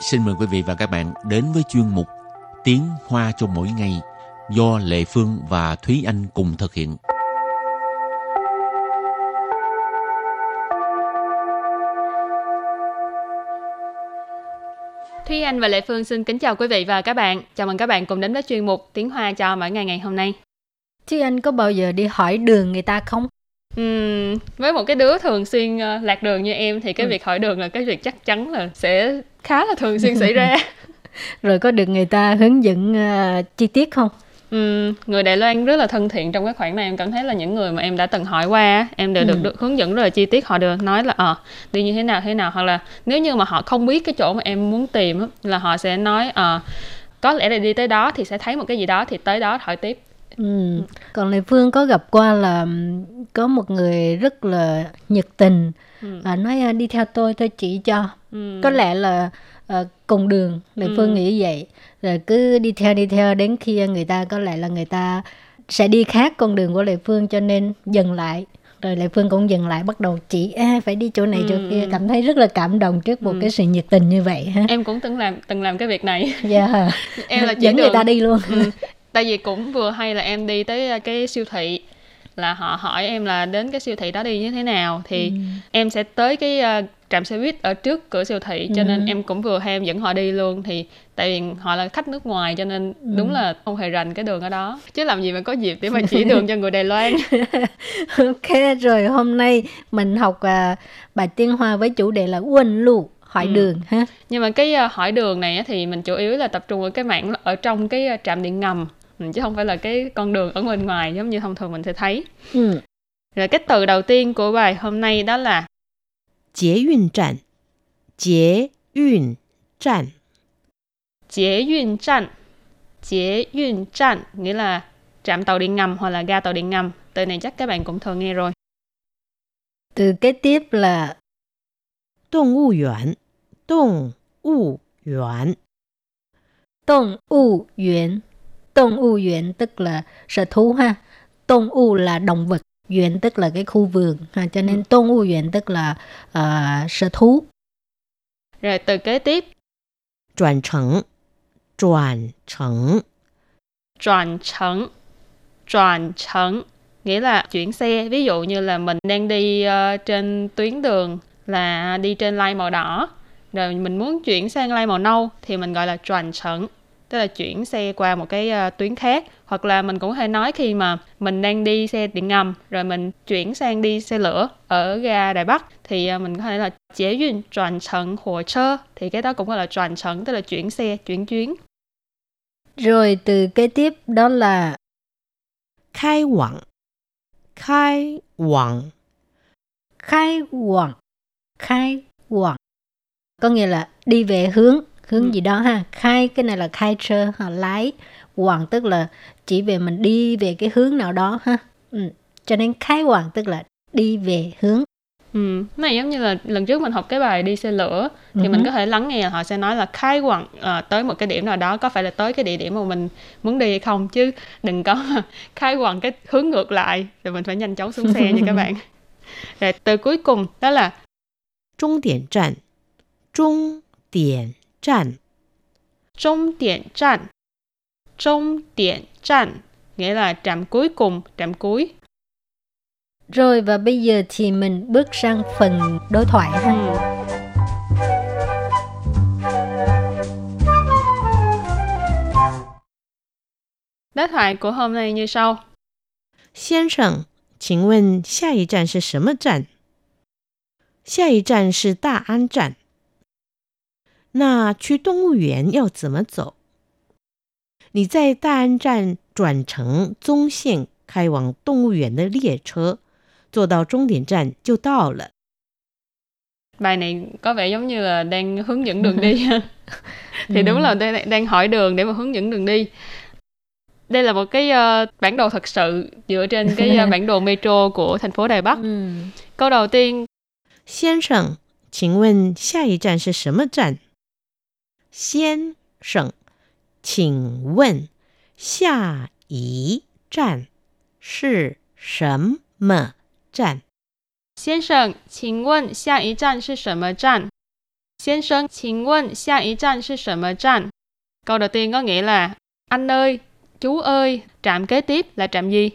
xin mời quý vị và các bạn đến với chuyên mục Tiếng Hoa cho mỗi ngày do Lệ Phương và Thúy Anh cùng thực hiện. Thúy Anh và Lệ Phương xin kính chào quý vị và các bạn. Chào mừng các bạn cùng đến với chuyên mục Tiếng Hoa cho mỗi ngày ngày hôm nay. Thúy Anh có bao giờ đi hỏi đường người ta không? Uhm, với một cái đứa thường xuyên uh, lạc đường như em thì cái ừ. việc hỏi đường là cái việc chắc chắn là sẽ khá là thường xuyên xảy ra. Rồi có được người ta hướng dẫn uh, chi tiết không? Um, người Đài Loan rất là thân thiện trong cái khoản này em cảm thấy là những người mà em đã từng hỏi qua em đều được, ừ. được hướng dẫn rất là chi tiết họ đều nói là ờ à, đi như thế nào thế nào hoặc là nếu như mà họ không biết cái chỗ mà em muốn tìm là họ sẽ nói ờ à, có lẽ là đi tới đó thì sẽ thấy một cái gì đó thì tới đó hỏi tiếp Ừ. Còn Lê Phương có gặp qua là có một người rất là nhiệt tình ừ. à, nói à, đi theo tôi tôi chỉ cho ừ. có lẽ là uh, cùng đường Lê ừ. Phương nghĩ vậy rồi cứ đi theo đi theo đến khi người ta có lẽ là người ta sẽ đi khác con đường của Lê Phương cho nên dừng lại rồi Lệ Phương cũng dừng lại bắt đầu chỉ à, phải đi chỗ này ừ. chỗ kia cảm thấy rất là cảm động trước một ừ. cái sự nhiệt tình như vậy ha em cũng từng làm từng làm cái việc này dạ yeah. em là chỉ dẫn đường. người ta đi luôn ừ tại vì cũng vừa hay là em đi tới cái siêu thị là họ hỏi em là đến cái siêu thị đó đi như thế nào thì ừ. em sẽ tới cái uh, trạm xe buýt ở trước cửa siêu thị cho ừ. nên em cũng vừa hay em dẫn họ đi luôn thì tại vì họ là khách nước ngoài cho nên ừ. đúng là không hề rành cái đường ở đó chứ làm gì mà có dịp để mà chỉ đường cho người Đài Loan ok rồi hôm nay mình học uh, bài tiếng Hoa với chủ đề là quân lụ hỏi ừ. đường ha nhưng mà cái uh, hỏi đường này thì mình chủ yếu là tập trung ở cái mảng ở trong cái trạm điện ngầm chứ không phải là cái con đường ở bên ngoài giống như thông thường mình sẽ thấy. Ừ. Rồi cái từ đầu tiên của bài hôm nay đó là Chế yun trạm. Chế yun trạm. Chế yun trạm. Chế yun trạm nghĩa là trạm tàu điện ngầm hoặc là ga tàu điện ngầm. Từ này chắc các bạn cũng thường nghe rồi. Từ kế tiếp là Động物园. Động物园. Động物园 Động u viện tức là sở thú ha. Động u là động vật, viện tức là cái khu vườn ha. Cho nên động u viện tức là uh, sở thú. Rồi từ kế tiếp. Chuyển thành. Chuyển thành. Chuyển thành. Chuyển thành nghĩa là chuyển xe. Ví dụ như là mình đang đi uh, trên tuyến đường là đi trên line màu đỏ rồi mình muốn chuyển sang line màu nâu thì mình gọi là chuyển thành tức là chuyển xe qua một cái uh, tuyến khác. Hoặc là mình cũng có thể nói khi mà mình đang đi xe điện ngầm rồi mình chuyển sang đi xe lửa ở ga Đài Bắc thì uh, mình có thể là chế duyên chuyển trận hồ sơ. Thì cái đó cũng gọi là chuyển trận tức là chuyển xe chuyển chuyến. Rồi từ kế tiếp đó là khai quảng. Khai quảng. Khai quảng. Khai quảng. Có nghĩa là đi về hướng hướng ừ. gì đó ha khai cái này là khai trơ họ lái hoàng tức là chỉ về mình đi về cái hướng nào đó ha ừ. cho nên khai hoàng tức là đi về hướng Ừ, này giống như là lần trước mình học cái bài đi xe lửa thì uh-huh. mình có thể lắng nghe họ sẽ nói là khai quặng à, tới một cái điểm nào đó có phải là tới cái địa điểm mà mình muốn đi hay không chứ đừng có khai quặng cái hướng ngược lại rồi mình phải nhanh chóng xuống xe nha các bạn rồi từ cuối cùng đó là trung điểm trạm trung điểm 站终点站终点站 nghĩa là trạm cuối cùng, trạm cuối. Rồi và bây giờ thì mình bước sang phần đối thoại ha. Ừ. Đối thoại của hôm nay như sau. 先生，请问下一站是什么站？下一站是大安站。 那去动物园要怎么走？你在大安站转乘宗线开往动物园的列车，坐到终点站就到了。Bài này có vẻ giống như là đang hướng dẫn đường đi. thì đúng là đang, đang hỏi đường để mà hướng dẫn đường đi. Đây là một cái uh, bản đồ thật sự dựa trên cái uh, bản đồ metro của thành phố Đài Bắc. Câu đầu tiên. 先生，请问下一站是什么站？ 先生，请问下一站是什么站？先生，请问下一站是什么站？ 先生，请问下一站是什么站? Câu đầu tiên có nghĩa là anh ơi, chú ơi, trạm kế tiếp là trạm gì?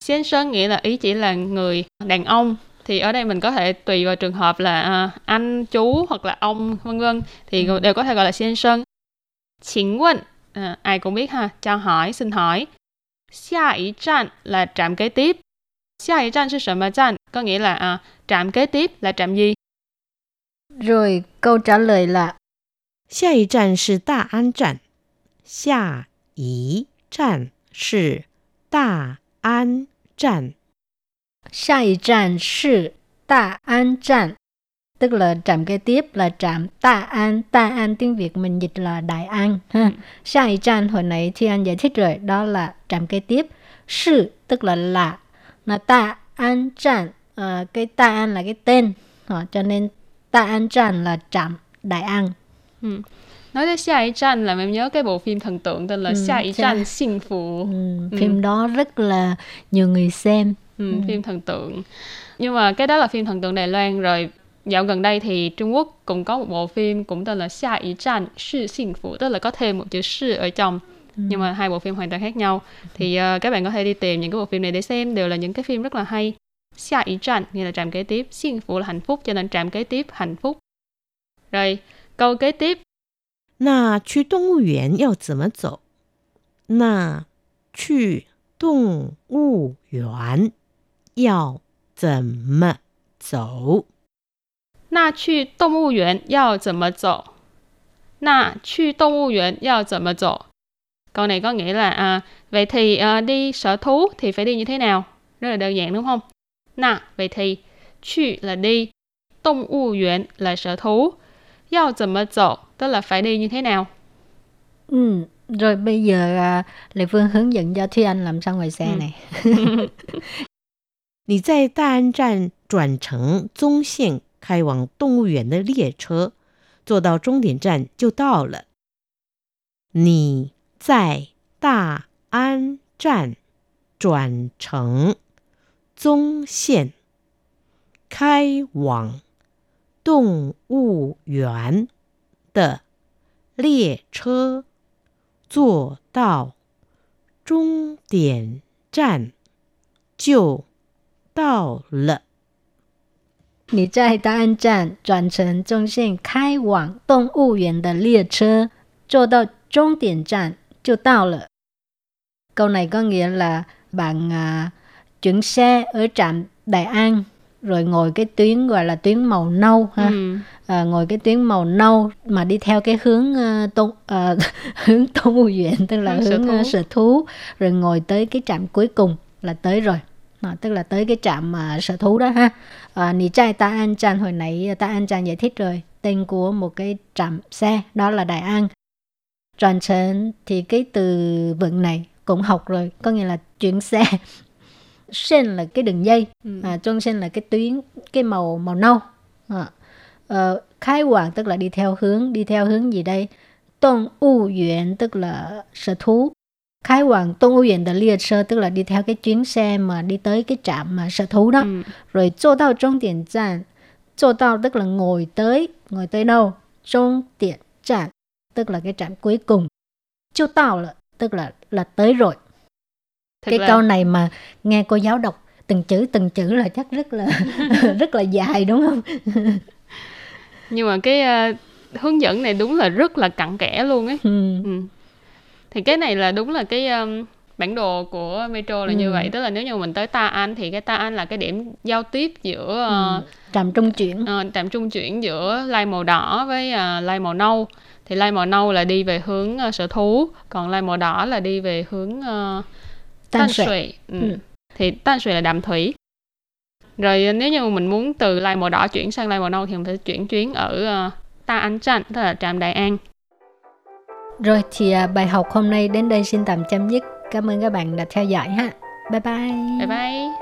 先生nghĩa là ý chỉ là người đàn ông thì ở đây mình có thể tùy vào trường hợp là uh, anh chú hoặc là ông vân vân thì ừ. đều có thể gọi là xin sơn chính quân à, ai cũng biết ha cho hỏi xin hỏi Xia ý trạm là trạm kế tiếp. Xia ý trạm là mà trạm? Có nghĩa là à, trạm kế tiếp là trạm gì? Rồi câu trả lời là Xia ý trạm là Đà An trạm. Xia ý trạm là Đà An trạm. 下一站是大安站 tức là trạm kế tiếp là trạm Ta An. Ta An tiếng Việt mình dịch là Đại An. Ha. Sai trạm hồi nãy Thi Anh giải thích rồi, đó là trạm kế tiếp. Sư tức là là. Là Ta An trạm, à, cái Ta An là cái tên. À, cho nên Ta An trạm là trạm Đại An. Ừ. Nói tới Xia Ý Tranh là em nhớ cái bộ phim thần tượng tên là ừ, Xia Ý Tranh Sinh Phụ. Ừ, phim ừ. đó rất là nhiều người xem. Ừ, ừ. phim thần tượng. Nhưng mà cái đó là phim thần tượng Đài Loan rồi dạo gần đây thì Trung Quốc cũng có một bộ phim cũng tên là Xia Ý Tranh Sư Sinh Phụ tức là có thêm một chữ sư ở trong ừ. nhưng mà hai bộ phim hoàn toàn khác nhau thì uh, các bạn có thể đi tìm những cái bộ phim này để xem đều là những cái phim rất là hay Xia Ý Tranh nghĩa là trạm kế tiếp Sinh Phụ là hạnh phúc cho nên trạm kế tiếp hạnh phúc rồi câu kế tiếp 那去动物园要怎么走？那去动物园 要怎么走？那去动物园要怎么走？那去动物园要怎么走？Câu này có nghĩa là à, vậy thì à, đi sở thú thì phải đi như thế nào? Rất là đơn giản đúng không? Na vậy thì, 去 là đi, 动物园 là sở thú, 要怎么走 tức là phải đi như thế nào? Ừ, rồi bây giờ à, Lê Phương hướng dẫn cho Thúy Anh làm sao ngoài xe ừ. này. 你在大安站转乘宗线开往动物园的列车，坐到终点站就到了。你在大安站转乘宗线开往动物园的列车，坐到终点站就到了。你在大安站转乘中线开往动物园的列车，坐到终点站就到了。Câu này có nghĩa là bạn à, chuyển xe ở trạm Đại An rồi ngồi cái tuyến gọi là tuyến màu nâu ha. Ừ. À, ngồi cái tuyến màu nâu mà đi theo cái hướng uh, tôn uh, hướng Tôn Ưu Viện tức là hướng, hướng sở, thú. Uh, sở thú rồi ngồi tới cái trạm cuối cùng là tới rồi à, tức là tới cái trạm mà sở thú đó ha. À, nì trai ta an chan hồi nãy ta an chan giải thích rồi. Tên của một cái trạm xe đó là đại an. Tròn trấn thì cái từ vựng này cũng học rồi có nghĩa là chuyển xe. Sen là cái đường dây ừ. à, trong sen là cái tuyến cái màu màu nâu. À, ờ, khai hoàng tức là đi theo hướng đi theo hướng gì đây? Tôn U Yuan tức là sở thú khai quảng tôn ưu viện đi xe tức là đi theo cái chuyến xe mà đi tới cái trạm mà sở thú đó. Ừ. rồi chỗ tao trong tiền trạm chỗ tao tức là ngồi tới ngồi tới đâu? trong tiền trạm tức là cái trạm cuối cùng. Chỗ tao là tức là là tới rồi. Thật cái là... câu này mà nghe cô giáo đọc từng chữ từng chữ là chắc rất là rất là dài đúng không? Nhưng mà cái uh, hướng dẫn này đúng là rất là cặn kẽ luôn ấy. Ừ. Ừ thì cái này là đúng là cái um, bản đồ của metro là ừ. như vậy tức là nếu như mình tới Ta An thì cái Ta An là cái điểm giao tiếp giữa ừ. trạm trung chuyển uh, trạm trung chuyển giữa lai màu đỏ với uh, lai màu nâu thì lai màu nâu là đi về hướng uh, sở thú còn lai màu đỏ là đi về hướng uh, Tan Sui ừ. ừ. thì Tan Sui là đạm thủy rồi nếu như mình muốn từ lai màu đỏ chuyển sang lai màu nâu thì mình phải chuyển chuyến ở uh, Ta An Trăn tức là trạm Đại An rồi thì à, bài học hôm nay đến đây xin tạm chấm dứt. Cảm ơn các bạn đã theo dõi ha. Bye bye. Bye bye.